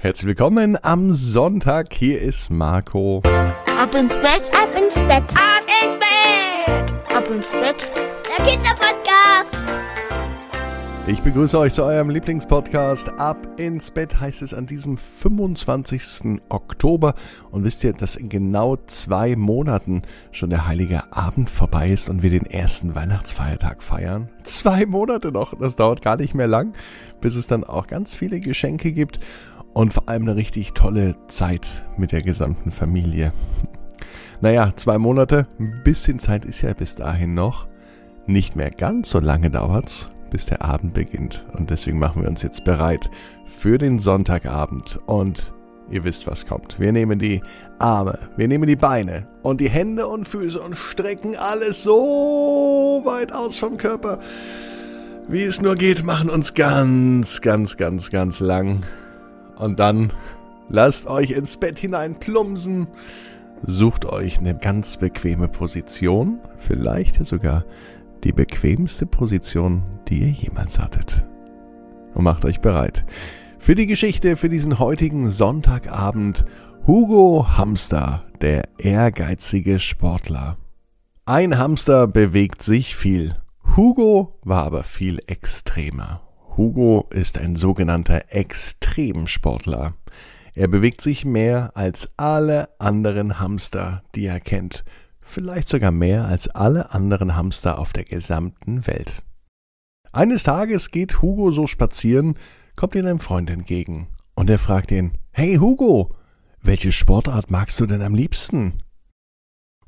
Herzlich willkommen am Sonntag. Hier ist Marco. Ab ins Bett, Ab ins Bett. ab ins Bett, ab ins Bett. Der Kinderpodcast. Ich begrüße euch zu eurem Lieblingspodcast. Ab ins Bett heißt es an diesem 25. Oktober. Und wisst ihr, dass in genau zwei Monaten schon der Heilige Abend vorbei ist und wir den ersten Weihnachtsfeiertag feiern? Zwei Monate noch. Das dauert gar nicht mehr lang, bis es dann auch ganz viele Geschenke gibt und vor allem eine richtig tolle Zeit mit der gesamten Familie. Naja, zwei Monate, ein bisschen Zeit ist ja bis dahin noch. Nicht mehr ganz so lange dauert's, bis der Abend beginnt. Und deswegen machen wir uns jetzt bereit für den Sonntagabend. Und ihr wisst, was kommt. Wir nehmen die Arme, wir nehmen die Beine und die Hände und Füße und strecken alles so weit aus vom Körper, wie es nur geht, machen uns ganz, ganz, ganz, ganz lang. Und dann lasst euch ins Bett hinein plumpsen. Sucht euch eine ganz bequeme Position, vielleicht sogar die bequemste Position, die ihr jemals hattet. Und macht euch bereit für die Geschichte für diesen heutigen Sonntagabend Hugo Hamster, der ehrgeizige Sportler. Ein Hamster bewegt sich viel. Hugo war aber viel extremer. Hugo ist ein sogenannter Extremsportler. Er bewegt sich mehr als alle anderen Hamster, die er kennt vielleicht sogar mehr als alle anderen Hamster auf der gesamten Welt. Eines Tages geht Hugo so spazieren, kommt ihm ein Freund entgegen und er fragt ihn, Hey Hugo, welche Sportart magst du denn am liebsten?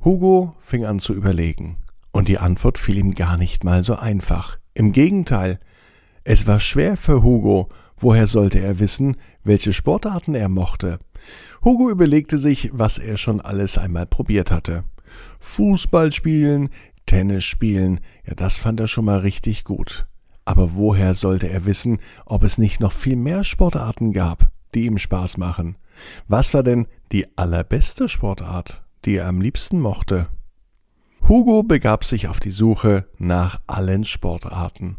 Hugo fing an zu überlegen und die Antwort fiel ihm gar nicht mal so einfach. Im Gegenteil, es war schwer für Hugo, woher sollte er wissen, welche Sportarten er mochte. Hugo überlegte sich, was er schon alles einmal probiert hatte. Fußball spielen, Tennis spielen, ja, das fand er schon mal richtig gut. Aber woher sollte er wissen, ob es nicht noch viel mehr Sportarten gab, die ihm Spaß machen? Was war denn die allerbeste Sportart, die er am liebsten mochte? Hugo begab sich auf die Suche nach allen Sportarten.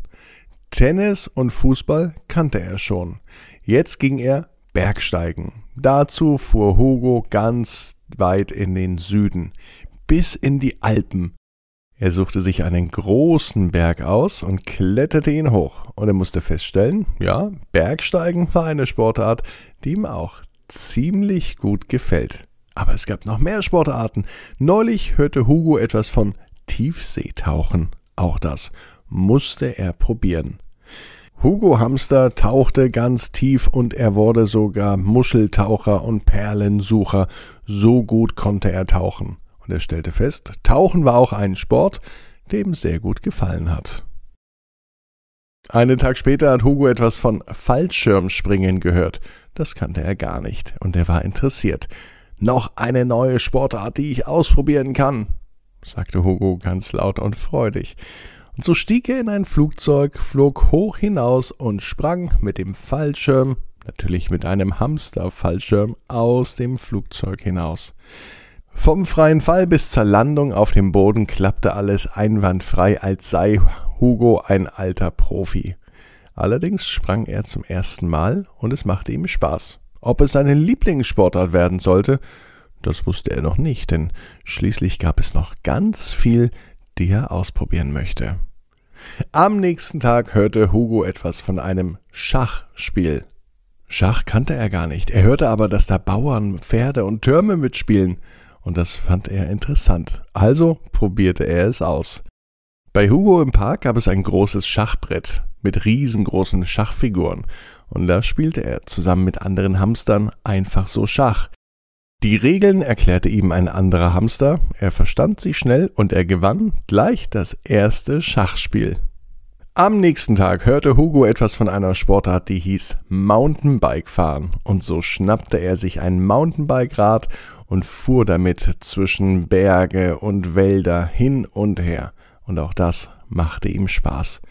Tennis und Fußball kannte er schon. Jetzt ging er Bergsteigen. Dazu fuhr Hugo ganz weit in den Süden, bis in die Alpen. Er suchte sich einen großen Berg aus und kletterte ihn hoch. Und er musste feststellen, ja, Bergsteigen war eine Sportart, die ihm auch ziemlich gut gefällt. Aber es gab noch mehr Sportarten. Neulich hörte Hugo etwas von Tiefseetauchen. Auch das musste er probieren. Hugo Hamster tauchte ganz tief und er wurde sogar Muscheltaucher und Perlensucher. So gut konnte er tauchen. Und er stellte fest, Tauchen war auch ein Sport, dem sehr gut gefallen hat. Einen Tag später hat Hugo etwas von Fallschirmspringen gehört. Das kannte er gar nicht und er war interessiert. Noch eine neue Sportart, die ich ausprobieren kann, sagte Hugo ganz laut und freudig. Und so stieg er in ein Flugzeug, flog hoch hinaus und sprang mit dem Fallschirm, natürlich mit einem Hamsterfallschirm, aus dem Flugzeug hinaus. Vom freien Fall bis zur Landung auf dem Boden klappte alles einwandfrei, als sei Hugo ein alter Profi. Allerdings sprang er zum ersten Mal und es machte ihm Spaß. Ob es seine Lieblingssportart werden sollte, das wusste er noch nicht, denn schließlich gab es noch ganz viel, die er ausprobieren möchte. Am nächsten Tag hörte Hugo etwas von einem Schachspiel. Schach kannte er gar nicht. Er hörte aber, dass da Bauern, Pferde und Türme mitspielen und das fand er interessant. Also probierte er es aus. Bei Hugo im Park gab es ein großes Schachbrett mit riesengroßen Schachfiguren und da spielte er zusammen mit anderen Hamstern einfach so Schach. Die Regeln erklärte ihm ein anderer Hamster, er verstand sie schnell und er gewann gleich das erste Schachspiel. Am nächsten Tag hörte Hugo etwas von einer Sportart, die hieß Mountainbike fahren, und so schnappte er sich ein Mountainbike-Rad und fuhr damit zwischen Berge und Wälder hin und her, und auch das machte ihm Spaß.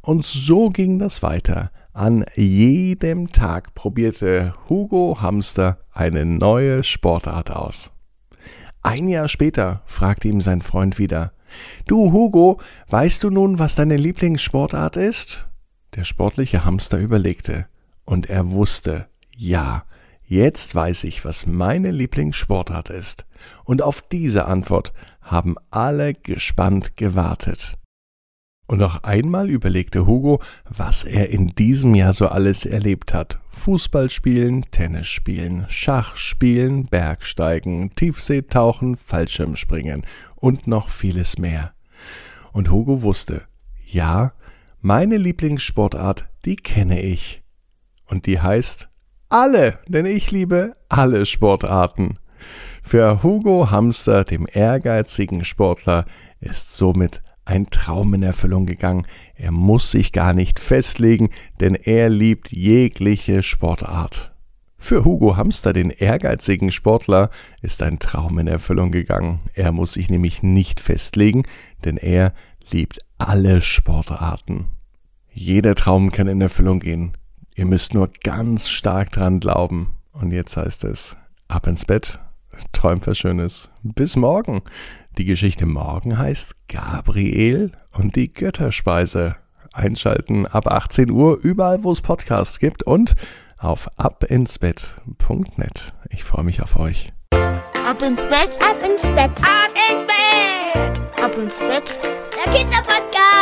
Und so ging das weiter. An jedem Tag probierte Hugo Hamster eine neue Sportart aus. Ein Jahr später fragte ihm sein Freund wieder Du, Hugo, weißt du nun, was deine Lieblingssportart ist? Der sportliche Hamster überlegte, und er wusste, ja, Jetzt weiß ich, was meine Lieblingssportart ist. Und auf diese Antwort haben alle gespannt gewartet. Und noch einmal überlegte Hugo, was er in diesem Jahr so alles erlebt hat. Fußball spielen, Tennis spielen, Schach spielen, Bergsteigen, Tiefseetauchen, Fallschirmspringen und noch vieles mehr. Und Hugo wusste, ja, meine Lieblingssportart, die kenne ich. Und die heißt alle, denn ich liebe alle Sportarten. Für Hugo Hamster, dem ehrgeizigen Sportler, ist somit ein Traum in Erfüllung gegangen. Er muss sich gar nicht festlegen, denn er liebt jegliche Sportart. Für Hugo Hamster, den ehrgeizigen Sportler, ist ein Traum in Erfüllung gegangen. Er muss sich nämlich nicht festlegen, denn er liebt alle Sportarten. Jeder Traum kann in Erfüllung gehen. Ihr müsst nur ganz stark dran glauben. Und jetzt heißt es, ab ins Bett, träumt was Schönes. Bis morgen. Die Geschichte morgen heißt Gabriel und die Götterspeise. Einschalten ab 18 Uhr, überall wo es Podcasts gibt und auf abinsbett.net. Ich freue mich auf euch. Ab ins Bett, Ab ins Bett. ab ins Bett, ab ins Bett. Der Kinderpodcast.